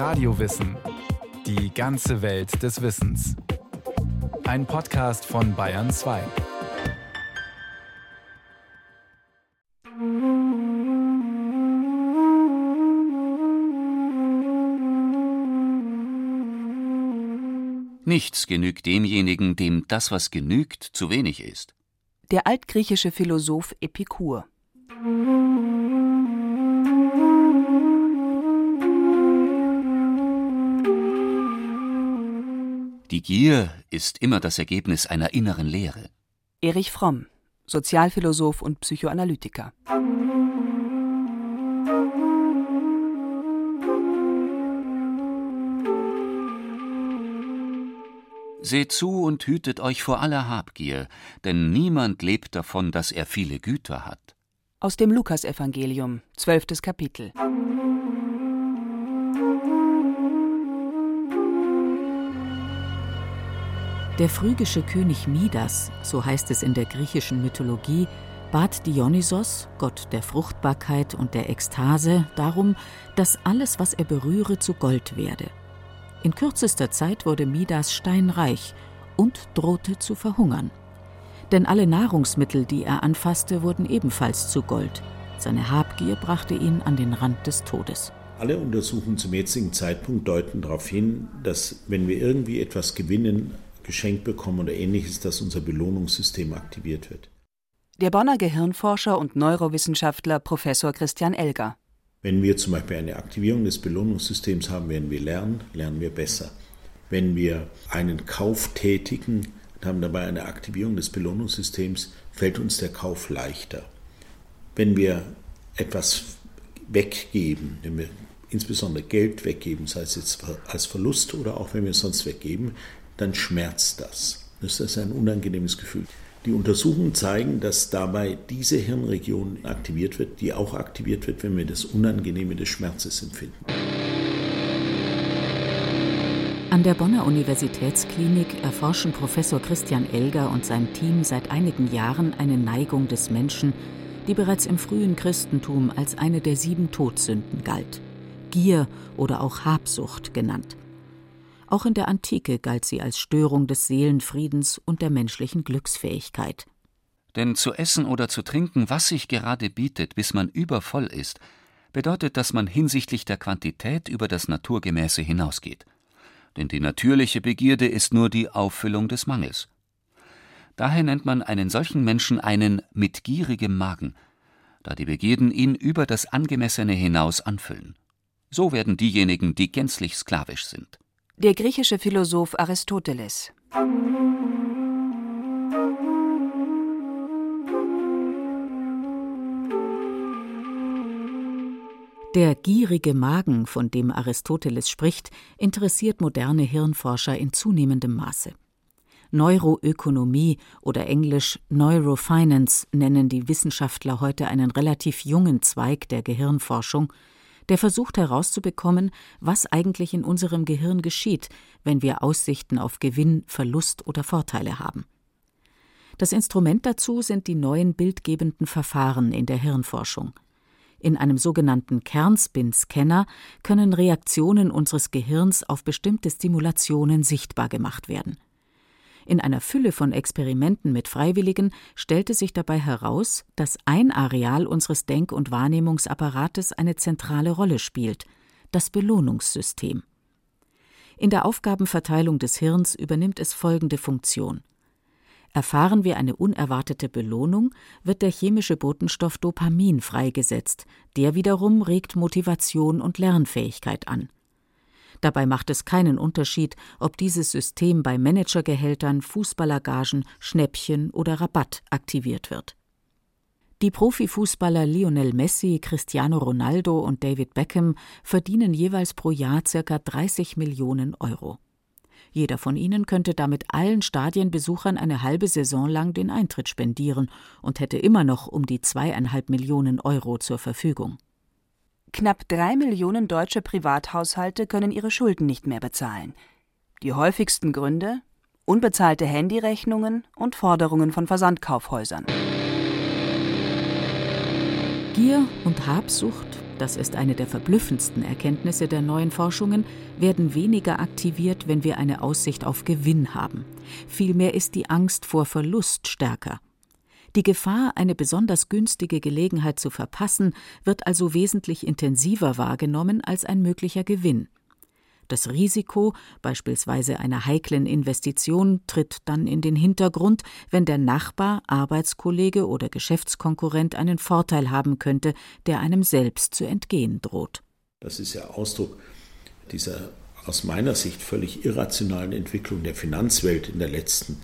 Radiowissen. Die ganze Welt des Wissens. Ein Podcast von Bayern 2. Nichts genügt demjenigen, dem das, was genügt, zu wenig ist. Der altgriechische Philosoph Epikur. Die Gier ist immer das Ergebnis einer inneren Leere. Erich Fromm, Sozialphilosoph und Psychoanalytiker. Seht zu und hütet euch vor aller Habgier, denn niemand lebt davon, dass er viele Güter hat. Aus dem Lukasevangelium, zwölftes Kapitel. Der phrygische König Midas, so heißt es in der griechischen Mythologie, bat Dionysos, Gott der Fruchtbarkeit und der Ekstase, darum, dass alles, was er berühre, zu Gold werde. In kürzester Zeit wurde Midas steinreich und drohte zu verhungern. Denn alle Nahrungsmittel, die er anfasste, wurden ebenfalls zu Gold. Seine Habgier brachte ihn an den Rand des Todes. Alle Untersuchungen zum jetzigen Zeitpunkt deuten darauf hin, dass wenn wir irgendwie etwas gewinnen, geschenkt bekommen oder ähnliches, dass unser Belohnungssystem aktiviert wird. Der Bonner Gehirnforscher und Neurowissenschaftler Professor Christian Elger. Wenn wir zum Beispiel eine Aktivierung des Belohnungssystems haben, werden wir lernen, lernen wir besser. Wenn wir einen Kauf tätigen und haben dabei eine Aktivierung des Belohnungssystems, fällt uns der Kauf leichter. Wenn wir etwas weggeben, wenn wir insbesondere Geld weggeben, sei es jetzt als Verlust oder auch wenn wir es sonst weggeben, dann schmerzt das. Das ist ein unangenehmes Gefühl. Die Untersuchungen zeigen, dass dabei diese Hirnregion aktiviert wird, die auch aktiviert wird, wenn wir das Unangenehme des Schmerzes empfinden. An der Bonner Universitätsklinik erforschen Professor Christian Elger und sein Team seit einigen Jahren eine Neigung des Menschen, die bereits im frühen Christentum als eine der sieben Todsünden galt. Gier oder auch Habsucht genannt. Auch in der Antike galt sie als Störung des Seelenfriedens und der menschlichen Glücksfähigkeit. Denn zu essen oder zu trinken, was sich gerade bietet, bis man übervoll ist, bedeutet, dass man hinsichtlich der Quantität über das Naturgemäße hinausgeht. Denn die natürliche Begierde ist nur die Auffüllung des Mangels. Daher nennt man einen solchen Menschen einen mit gierigem Magen, da die Begierden ihn über das Angemessene hinaus anfüllen. So werden diejenigen, die gänzlich sklavisch sind. Der griechische Philosoph Aristoteles. Der gierige Magen, von dem Aristoteles spricht, interessiert moderne Hirnforscher in zunehmendem Maße. Neuroökonomie oder englisch Neurofinance nennen die Wissenschaftler heute einen relativ jungen Zweig der Gehirnforschung, der versucht herauszubekommen, was eigentlich in unserem Gehirn geschieht, wenn wir Aussichten auf Gewinn, Verlust oder Vorteile haben. Das Instrument dazu sind die neuen bildgebenden Verfahren in der Hirnforschung. In einem sogenannten Kernspin-Scanner können Reaktionen unseres Gehirns auf bestimmte Stimulationen sichtbar gemacht werden. In einer Fülle von Experimenten mit Freiwilligen stellte sich dabei heraus, dass ein Areal unseres Denk- und Wahrnehmungsapparates eine zentrale Rolle spielt, das Belohnungssystem. In der Aufgabenverteilung des Hirns übernimmt es folgende Funktion. Erfahren wir eine unerwartete Belohnung, wird der chemische Botenstoff Dopamin freigesetzt, der wiederum regt Motivation und Lernfähigkeit an. Dabei macht es keinen Unterschied, ob dieses System bei Managergehältern, Fußballergagen, Schnäppchen oder Rabatt aktiviert wird. Die Profifußballer Lionel Messi, Cristiano Ronaldo und David Beckham verdienen jeweils pro Jahr ca. 30 Millionen Euro. Jeder von ihnen könnte damit allen Stadienbesuchern eine halbe Saison lang den Eintritt spendieren und hätte immer noch um die zweieinhalb Millionen Euro zur Verfügung. Knapp drei Millionen deutsche Privathaushalte können ihre Schulden nicht mehr bezahlen. Die häufigsten Gründe unbezahlte Handyrechnungen und Forderungen von Versandkaufhäusern. Gier und Habsucht, das ist eine der verblüffendsten Erkenntnisse der neuen Forschungen, werden weniger aktiviert, wenn wir eine Aussicht auf Gewinn haben. Vielmehr ist die Angst vor Verlust stärker. Die Gefahr, eine besonders günstige Gelegenheit zu verpassen, wird also wesentlich intensiver wahrgenommen als ein möglicher Gewinn. Das Risiko, beispielsweise einer heiklen Investition, tritt dann in den Hintergrund, wenn der Nachbar, Arbeitskollege oder Geschäftskonkurrent einen Vorteil haben könnte, der einem selbst zu entgehen droht. Das ist ja Ausdruck dieser aus meiner Sicht völlig irrationalen Entwicklung der Finanzwelt in den letzten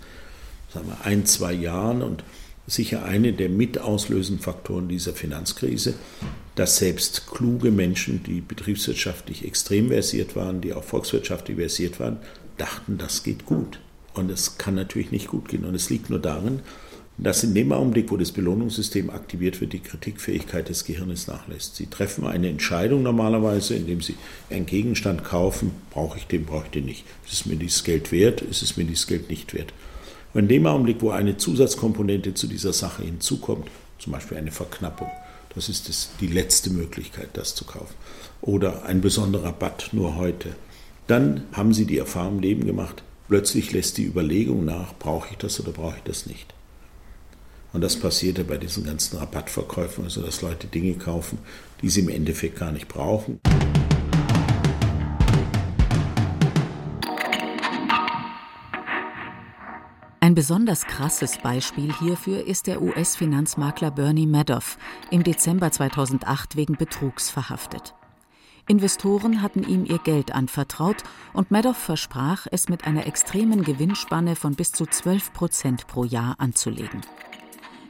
sagen wir, ein, zwei Jahren und sicher eine der mitauslösenden Faktoren dieser Finanzkrise, dass selbst kluge Menschen, die betriebswirtschaftlich extrem versiert waren, die auch volkswirtschaftlich versiert waren, dachten, das geht gut. Und es kann natürlich nicht gut gehen. Und es liegt nur darin, dass in dem Augenblick, wo das Belohnungssystem aktiviert wird, die Kritikfähigkeit des Gehirnes nachlässt. Sie treffen eine Entscheidung normalerweise, indem Sie einen Gegenstand kaufen, brauche ich den, brauche ich den nicht. Ist es mir dieses Geld wert, ist es mir dieses Geld nicht wert. Und in dem Augenblick, wo eine Zusatzkomponente zu dieser Sache hinzukommt, zum Beispiel eine Verknappung, das ist das, die letzte Möglichkeit, das zu kaufen, oder ein besonderer Rabatt nur heute, dann haben Sie die Erfahrung im Leben gemacht, plötzlich lässt die Überlegung nach, brauche ich das oder brauche ich das nicht. Und das passierte bei diesen ganzen Rabattverkäufen, also dass Leute Dinge kaufen, die sie im Endeffekt gar nicht brauchen. Besonders krasses Beispiel hierfür ist der US-Finanzmakler Bernie Madoff, im Dezember 2008 wegen Betrugs verhaftet. Investoren hatten ihm ihr Geld anvertraut und Madoff versprach, es mit einer extremen Gewinnspanne von bis zu 12 Prozent pro Jahr anzulegen.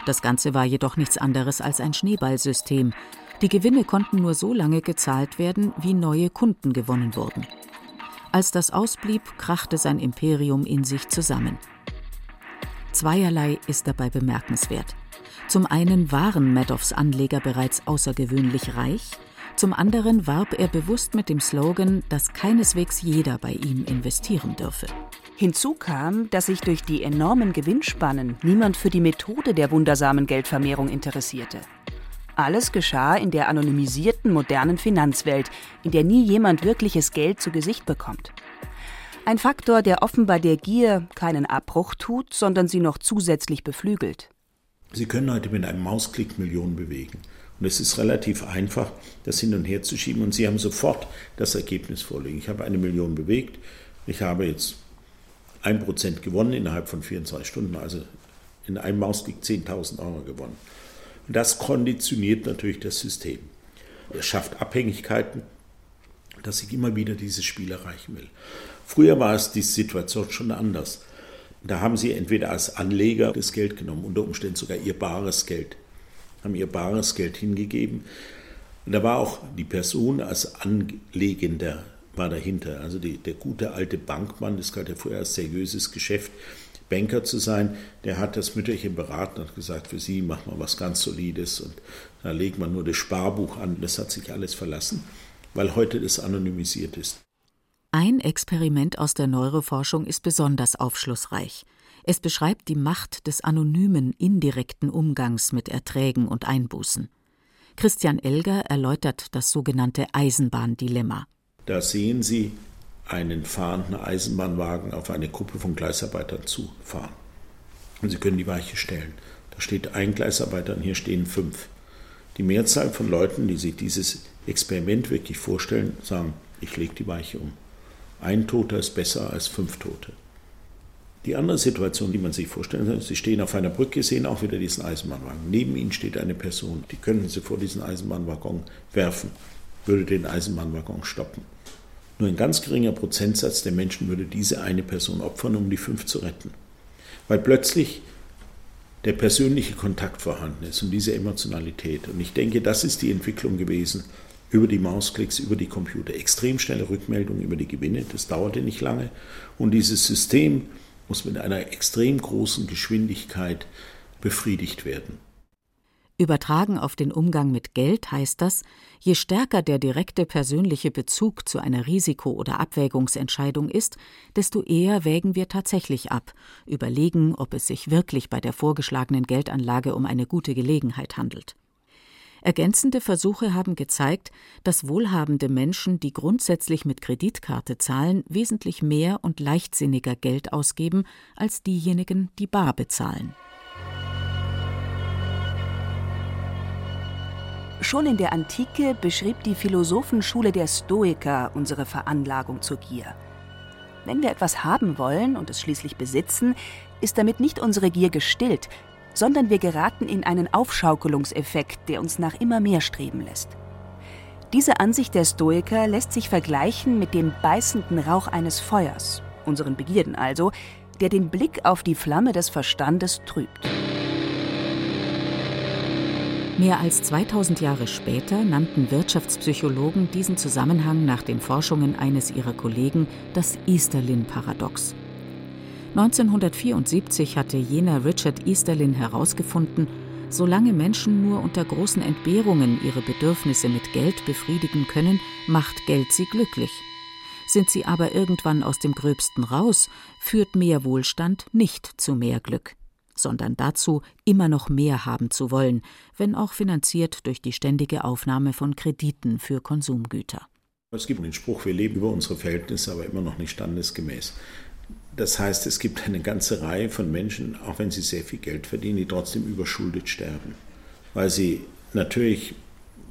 Das Ganze war jedoch nichts anderes als ein Schneeballsystem. Die Gewinne konnten nur so lange gezahlt werden, wie neue Kunden gewonnen wurden. Als das ausblieb, krachte sein Imperium in sich zusammen. Zweierlei ist dabei bemerkenswert. Zum einen waren Madoffs Anleger bereits außergewöhnlich reich, zum anderen warb er bewusst mit dem Slogan, dass keineswegs jeder bei ihm investieren dürfe. Hinzu kam, dass sich durch die enormen Gewinnspannen niemand für die Methode der wundersamen Geldvermehrung interessierte. Alles geschah in der anonymisierten modernen Finanzwelt, in der nie jemand wirkliches Geld zu Gesicht bekommt. Ein Faktor, der offenbar der Gier keinen Abbruch tut, sondern sie noch zusätzlich beflügelt. Sie können heute mit einem Mausklick Millionen bewegen. Und es ist relativ einfach, das hin und her zu schieben. Und Sie haben sofort das Ergebnis vorliegen. Ich habe eine Million bewegt. Ich habe jetzt ein Prozent gewonnen innerhalb von 24 Stunden. Also in einem Mausklick 10.000 Euro gewonnen. Und das konditioniert natürlich das System. Es schafft Abhängigkeiten, dass ich immer wieder dieses Spiel erreichen will. Früher war es die Situation schon anders. Da haben sie entweder als Anleger das Geld genommen, unter Umständen sogar ihr bares Geld, haben ihr bares Geld hingegeben. Und da war auch die Person als Anlegender war dahinter. Also die, der gute alte Bankmann, das galt ja vorher als seriöses Geschäft, Banker zu sein, der hat das Mütterchen beraten und gesagt, für Sie machen wir was ganz Solides und da legt man nur das Sparbuch an. Das hat sich alles verlassen, weil heute das anonymisiert ist. Ein Experiment aus der Neuroforschung ist besonders aufschlussreich. Es beschreibt die Macht des anonymen, indirekten Umgangs mit Erträgen und Einbußen. Christian Elger erläutert das sogenannte Eisenbahndilemma. Da sehen Sie einen fahrenden Eisenbahnwagen auf eine Gruppe von Gleisarbeitern zufahren. Und Sie können die Weiche stellen. Da steht ein Gleisarbeiter und hier stehen fünf. Die Mehrzahl von Leuten, die sich dieses Experiment wirklich vorstellen, sagen, ich lege die Weiche um. Ein Toter ist besser als fünf Tote. Die andere Situation, die man sich vorstellen kann, Sie stehen auf einer Brücke, sehen auch wieder diesen Eisenbahnwagen. Neben Ihnen steht eine Person, die könnten Sie vor diesen Eisenbahnwaggon werfen, würde den Eisenbahnwaggon stoppen. Nur ein ganz geringer Prozentsatz der Menschen würde diese eine Person opfern, um die fünf zu retten. Weil plötzlich der persönliche Kontakt vorhanden ist und diese Emotionalität. Und ich denke, das ist die Entwicklung gewesen, über die Mausklicks, über die Computer. Extrem schnelle Rückmeldung über die Gewinne, das dauerte nicht lange. Und dieses System muss mit einer extrem großen Geschwindigkeit befriedigt werden. Übertragen auf den Umgang mit Geld heißt das, je stärker der direkte persönliche Bezug zu einer Risiko- oder Abwägungsentscheidung ist, desto eher wägen wir tatsächlich ab, überlegen, ob es sich wirklich bei der vorgeschlagenen Geldanlage um eine gute Gelegenheit handelt. Ergänzende Versuche haben gezeigt, dass wohlhabende Menschen, die grundsätzlich mit Kreditkarte zahlen, wesentlich mehr und leichtsinniger Geld ausgeben als diejenigen, die bar bezahlen. Schon in der Antike beschrieb die Philosophenschule der Stoiker unsere Veranlagung zur Gier. Wenn wir etwas haben wollen und es schließlich besitzen, ist damit nicht unsere Gier gestillt, sondern wir geraten in einen Aufschaukelungseffekt, der uns nach immer mehr streben lässt. Diese Ansicht der Stoiker lässt sich vergleichen mit dem beißenden Rauch eines Feuers, unseren Begierden also, der den Blick auf die Flamme des Verstandes trübt. Mehr als 2000 Jahre später nannten Wirtschaftspsychologen diesen Zusammenhang nach den Forschungen eines ihrer Kollegen das Easterlin-Paradox. 1974 hatte jener Richard Easterlin herausgefunden, solange Menschen nur unter großen Entbehrungen ihre Bedürfnisse mit Geld befriedigen können, macht Geld sie glücklich. Sind sie aber irgendwann aus dem Gröbsten raus, führt mehr Wohlstand nicht zu mehr Glück sondern dazu, immer noch mehr haben zu wollen, wenn auch finanziert durch die ständige Aufnahme von Krediten für Konsumgüter. Es gibt den Spruch, wir leben über unsere Verhältnisse, aber immer noch nicht standesgemäß. Das heißt, es gibt eine ganze Reihe von Menschen, auch wenn sie sehr viel Geld verdienen, die trotzdem überschuldet sterben, weil sie natürlich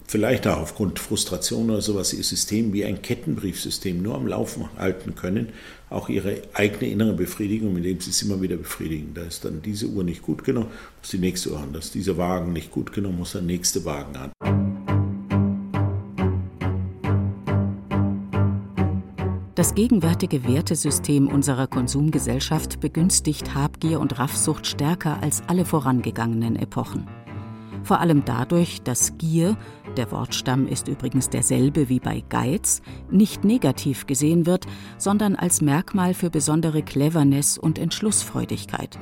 vielleicht auch aufgrund Frustration oder sowas ihr System wie ein Kettenbriefsystem nur am Laufen halten können, auch ihre eigene innere Befriedigung, indem sie es immer wieder befriedigen. Da ist dann diese Uhr nicht gut genug, muss die nächste Uhr an. Da ist dieser Wagen nicht gut genug, muss der nächste Wagen an. Das gegenwärtige Wertesystem unserer Konsumgesellschaft begünstigt Habgier und Raffsucht stärker als alle vorangegangenen Epochen vor allem dadurch, dass Gier, der Wortstamm ist übrigens derselbe wie bei Geiz, nicht negativ gesehen wird, sondern als Merkmal für besondere Cleverness und Entschlussfreudigkeit.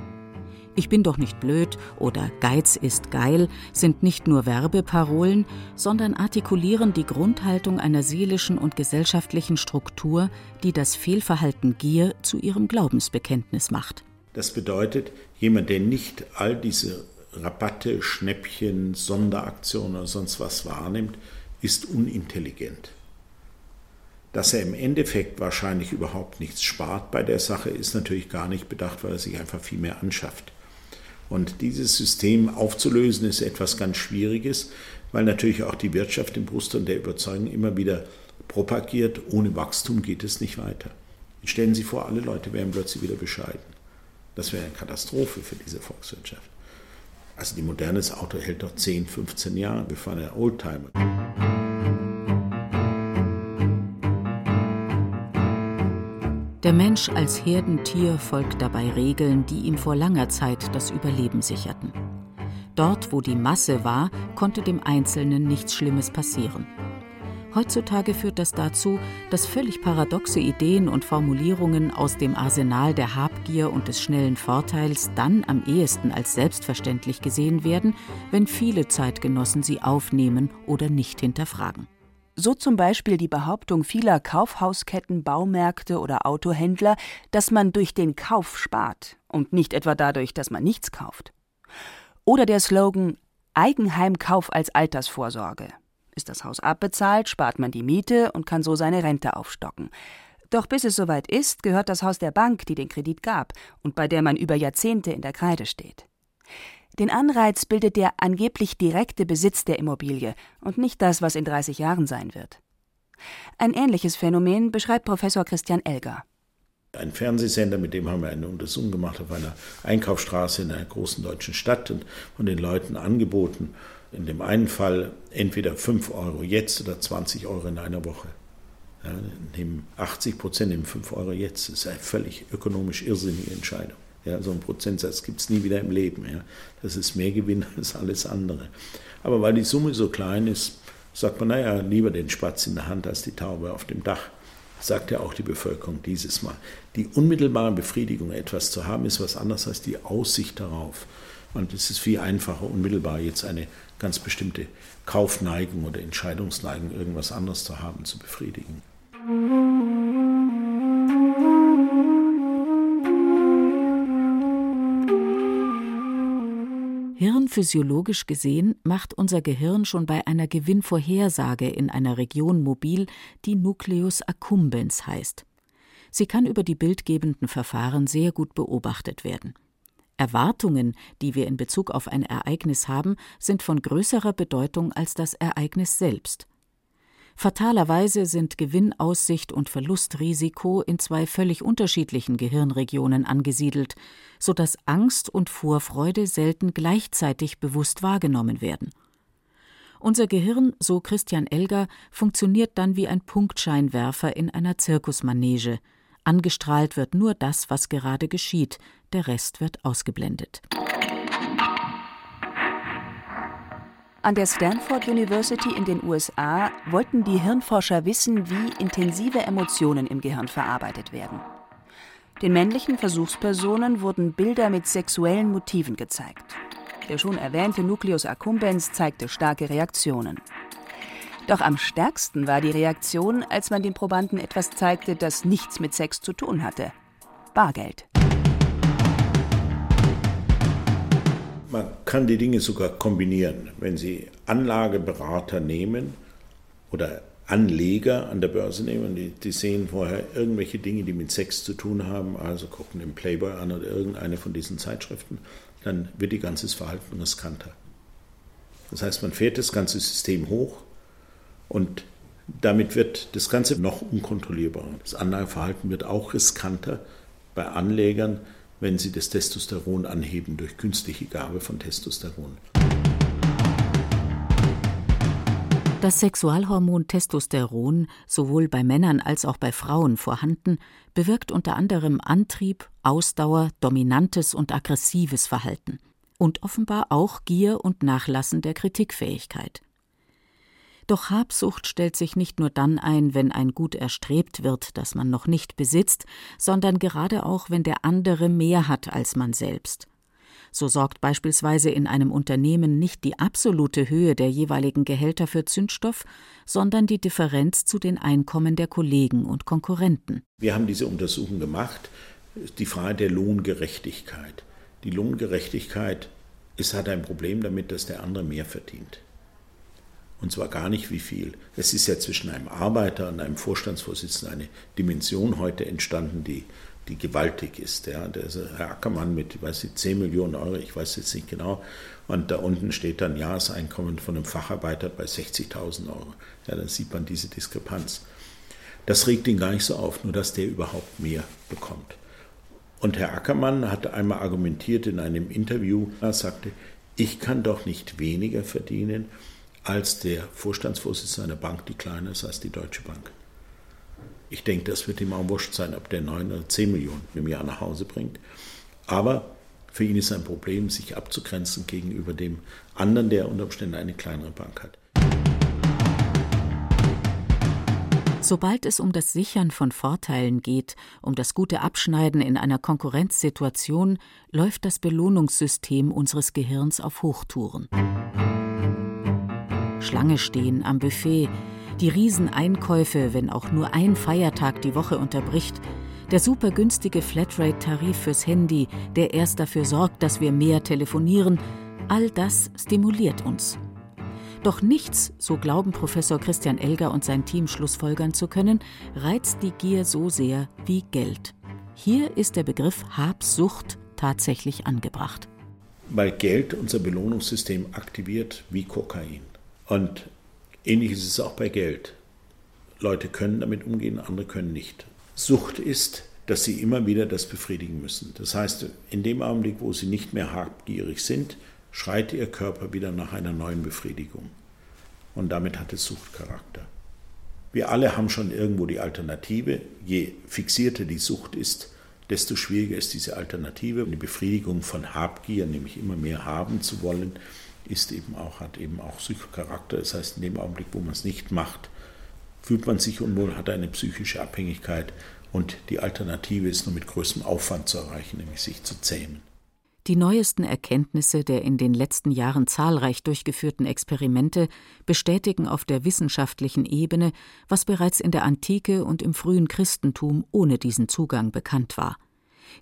Ich bin doch nicht blöd oder Geiz ist geil sind nicht nur Werbeparolen, sondern artikulieren die Grundhaltung einer seelischen und gesellschaftlichen Struktur, die das Fehlverhalten Gier zu ihrem Glaubensbekenntnis macht. Das bedeutet, jemand, der nicht all diese Rabatte, Schnäppchen, Sonderaktionen oder sonst was wahrnimmt, ist unintelligent. Dass er im Endeffekt wahrscheinlich überhaupt nichts spart bei der Sache, ist natürlich gar nicht bedacht, weil er sich einfach viel mehr anschafft. Und dieses System aufzulösen ist etwas ganz Schwieriges, weil natürlich auch die Wirtschaft im Brustton der Überzeugung immer wieder propagiert, ohne Wachstum geht es nicht weiter. Stellen Sie vor, alle Leute wären plötzlich wieder bescheiden. Das wäre eine Katastrophe für diese Volkswirtschaft. Also die modernes Auto hält doch 10, 15 Jahre, bevor ein Oldtimer. Der Mensch als Herdentier folgt dabei Regeln, die ihm vor langer Zeit das Überleben sicherten. Dort, wo die Masse war, konnte dem Einzelnen nichts Schlimmes passieren. Heutzutage führt das dazu, dass völlig paradoxe Ideen und Formulierungen aus dem Arsenal der Habgier und des schnellen Vorteils dann am ehesten als selbstverständlich gesehen werden, wenn viele Zeitgenossen sie aufnehmen oder nicht hinterfragen. So zum Beispiel die Behauptung vieler Kaufhausketten, Baumärkte oder Autohändler, dass man durch den Kauf spart und nicht etwa dadurch, dass man nichts kauft. Oder der Slogan Eigenheimkauf als Altersvorsorge ist das Haus abbezahlt, spart man die Miete und kann so seine Rente aufstocken. Doch bis es soweit ist, gehört das Haus der Bank, die den Kredit gab und bei der man über Jahrzehnte in der Kreide steht. Den Anreiz bildet der angeblich direkte Besitz der Immobilie und nicht das, was in 30 Jahren sein wird. Ein ähnliches Phänomen beschreibt Professor Christian Elger. Ein Fernsehsender, mit dem haben wir eine Untersuchung gemacht auf einer Einkaufsstraße in einer großen deutschen Stadt und von den Leuten angeboten, in dem einen Fall entweder 5 Euro jetzt oder 20 Euro in einer Woche. Ja, nehmen 80 Prozent nehmen 5 Euro jetzt. Das ist eine völlig ökonomisch irrsinnige Entscheidung. Ja, so ein Prozentsatz gibt es nie wieder im Leben. Ja. Das ist mehr Gewinn als alles andere. Aber weil die Summe so klein ist, sagt man, naja, lieber den Spatz in der Hand als die Taube auf dem Dach. Sagt ja auch die Bevölkerung dieses Mal. Die unmittelbare Befriedigung, etwas zu haben, ist was anderes als die Aussicht darauf. Und es ist viel einfacher, unmittelbar jetzt eine ganz bestimmte Kaufneigung oder Entscheidungsneigung, irgendwas anderes zu haben, zu befriedigen. Physiologisch gesehen macht unser Gehirn schon bei einer Gewinnvorhersage in einer Region mobil, die Nucleus accumbens heißt. Sie kann über die bildgebenden Verfahren sehr gut beobachtet werden. Erwartungen, die wir in Bezug auf ein Ereignis haben, sind von größerer Bedeutung als das Ereignis selbst. Fatalerweise sind Gewinnaussicht und Verlustrisiko in zwei völlig unterschiedlichen Gehirnregionen angesiedelt, so dass Angst und Vorfreude selten gleichzeitig bewusst wahrgenommen werden. Unser Gehirn, so Christian Elger, funktioniert dann wie ein Punktscheinwerfer in einer Zirkusmanege. Angestrahlt wird nur das, was gerade geschieht, der Rest wird ausgeblendet. An der Stanford University in den USA wollten die Hirnforscher wissen, wie intensive Emotionen im Gehirn verarbeitet werden. Den männlichen Versuchspersonen wurden Bilder mit sexuellen Motiven gezeigt. Der schon erwähnte Nucleus accumbens zeigte starke Reaktionen. Doch am stärksten war die Reaktion, als man den Probanden etwas zeigte, das nichts mit Sex zu tun hatte. Bargeld. Man kann die Dinge sogar kombinieren. Wenn Sie Anlageberater nehmen oder Anleger an der Börse nehmen, die, die, sehen vorher irgendwelche Dinge, die mit Sex zu tun haben, also gucken den Playboy an oder irgendeine von diesen Zeitschriften, dann wird ihr ganzes Verhalten riskanter. Das heißt, man fährt das ganze System hoch und damit wird das Ganze noch unkontrollierbarer. Das Anlageverhalten wird auch riskanter bei Anlegern, wenn sie das Testosteron anheben durch künstliche Gabe von Testosteron. Das Sexualhormon Testosteron, sowohl bei Männern als auch bei Frauen vorhanden, bewirkt unter anderem Antrieb, Ausdauer, dominantes und aggressives Verhalten und offenbar auch Gier und Nachlassen der Kritikfähigkeit. Doch Habsucht stellt sich nicht nur dann ein, wenn ein Gut erstrebt wird, das man noch nicht besitzt, sondern gerade auch, wenn der andere mehr hat als man selbst. So sorgt beispielsweise in einem Unternehmen nicht die absolute Höhe der jeweiligen Gehälter für Zündstoff, sondern die Differenz zu den Einkommen der Kollegen und Konkurrenten. Wir haben diese Untersuchung gemacht, die Frage der Lohngerechtigkeit. Die Lohngerechtigkeit ist, hat ein Problem damit, dass der andere mehr verdient. Und zwar gar nicht wie viel. Es ist ja zwischen einem Arbeiter und einem Vorstandsvorsitzenden eine Dimension heute entstanden, die, die gewaltig ist. Ja. Der Herr Ackermann mit, weiß nicht, 10 Millionen Euro, ich weiß jetzt nicht genau. Und da unten steht dann Jahreseinkommen von einem Facharbeiter bei 60.000 Euro. Ja, dann sieht man diese Diskrepanz. Das regt ihn gar nicht so auf, nur dass der überhaupt mehr bekommt. Und Herr Ackermann hatte einmal argumentiert in einem Interview, er sagte, ich kann doch nicht weniger verdienen, als der Vorstandsvorsitzende einer Bank, die kleiner ist als die Deutsche Bank. Ich denke, das wird ihm auch wurscht sein, ob der 9 oder 10 Millionen im Jahr nach Hause bringt. Aber für ihn ist ein Problem, sich abzugrenzen gegenüber dem anderen, der unter Umständen eine kleinere Bank hat. Sobald es um das Sichern von Vorteilen geht, um das gute Abschneiden in einer Konkurrenzsituation, läuft das Belohnungssystem unseres Gehirns auf Hochtouren. Schlange stehen am Buffet, die Rieseneinkäufe, wenn auch nur ein Feiertag die Woche unterbricht, der supergünstige Flatrate-Tarif fürs Handy, der erst dafür sorgt, dass wir mehr telefonieren, all das stimuliert uns. Doch nichts, so glauben Professor Christian Elger und sein Team schlussfolgern zu können, reizt die Gier so sehr wie Geld. Hier ist der Begriff Habsucht tatsächlich angebracht. Weil Geld unser Belohnungssystem aktiviert wie Kokain. Und ähnlich ist es auch bei Geld. Leute können damit umgehen, andere können nicht. Sucht ist, dass sie immer wieder das befriedigen müssen. Das heißt, in dem Augenblick, wo sie nicht mehr habgierig sind, schreit ihr Körper wieder nach einer neuen Befriedigung. Und damit hat es Suchtcharakter. Wir alle haben schon irgendwo die Alternative. Je fixierter die Sucht ist, desto schwieriger ist diese Alternative. Die Befriedigung von Habgier, nämlich immer mehr haben zu wollen, ist eben auch, hat eben auch Psychocharakter. Das heißt, in dem Augenblick, wo man es nicht macht, fühlt man sich unwohl, hat eine psychische Abhängigkeit und die Alternative ist nur mit größtem Aufwand zu erreichen, nämlich sich zu zähmen. Die neuesten Erkenntnisse der in den letzten Jahren zahlreich durchgeführten Experimente bestätigen auf der wissenschaftlichen Ebene, was bereits in der Antike und im frühen Christentum ohne diesen Zugang bekannt war.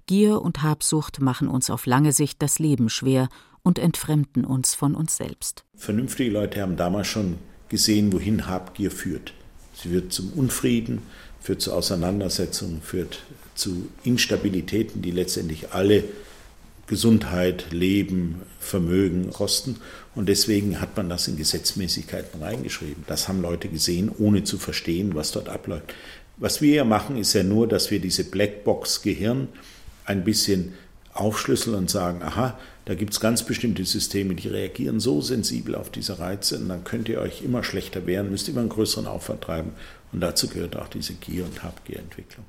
Gier und Habsucht machen uns auf lange Sicht das Leben schwer und entfremden uns von uns selbst. Vernünftige Leute haben damals schon gesehen, wohin Habgier führt. Sie führt zum Unfrieden, führt zu Auseinandersetzungen, führt zu Instabilitäten, die letztendlich alle Gesundheit, Leben, Vermögen kosten. Und deswegen hat man das in Gesetzmäßigkeiten reingeschrieben. Das haben Leute gesehen, ohne zu verstehen, was dort abläuft. Was wir ja machen, ist ja nur, dass wir diese Blackbox Gehirn ein bisschen aufschlüsseln und sagen, aha, da gibt es ganz bestimmte Systeme, die reagieren so sensibel auf diese Reize und dann könnt ihr euch immer schlechter wehren, müsst immer einen größeren Aufwand treiben. Und dazu gehört auch diese Gier- und Habgierentwicklung.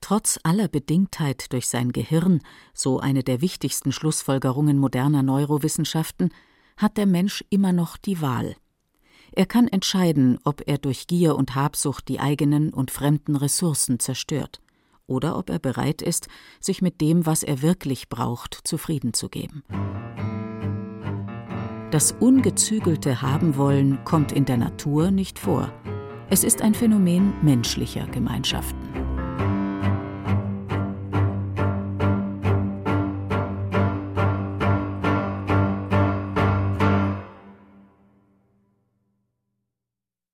Trotz aller Bedingtheit durch sein Gehirn, so eine der wichtigsten Schlussfolgerungen moderner Neurowissenschaften, hat der Mensch immer noch die Wahl. Er kann entscheiden, ob er durch Gier und Habsucht die eigenen und fremden Ressourcen zerstört oder ob er bereit ist, sich mit dem, was er wirklich braucht, zufrieden zu geben. Das ungezügelte Habenwollen kommt in der Natur nicht vor. Es ist ein Phänomen menschlicher Gemeinschaften.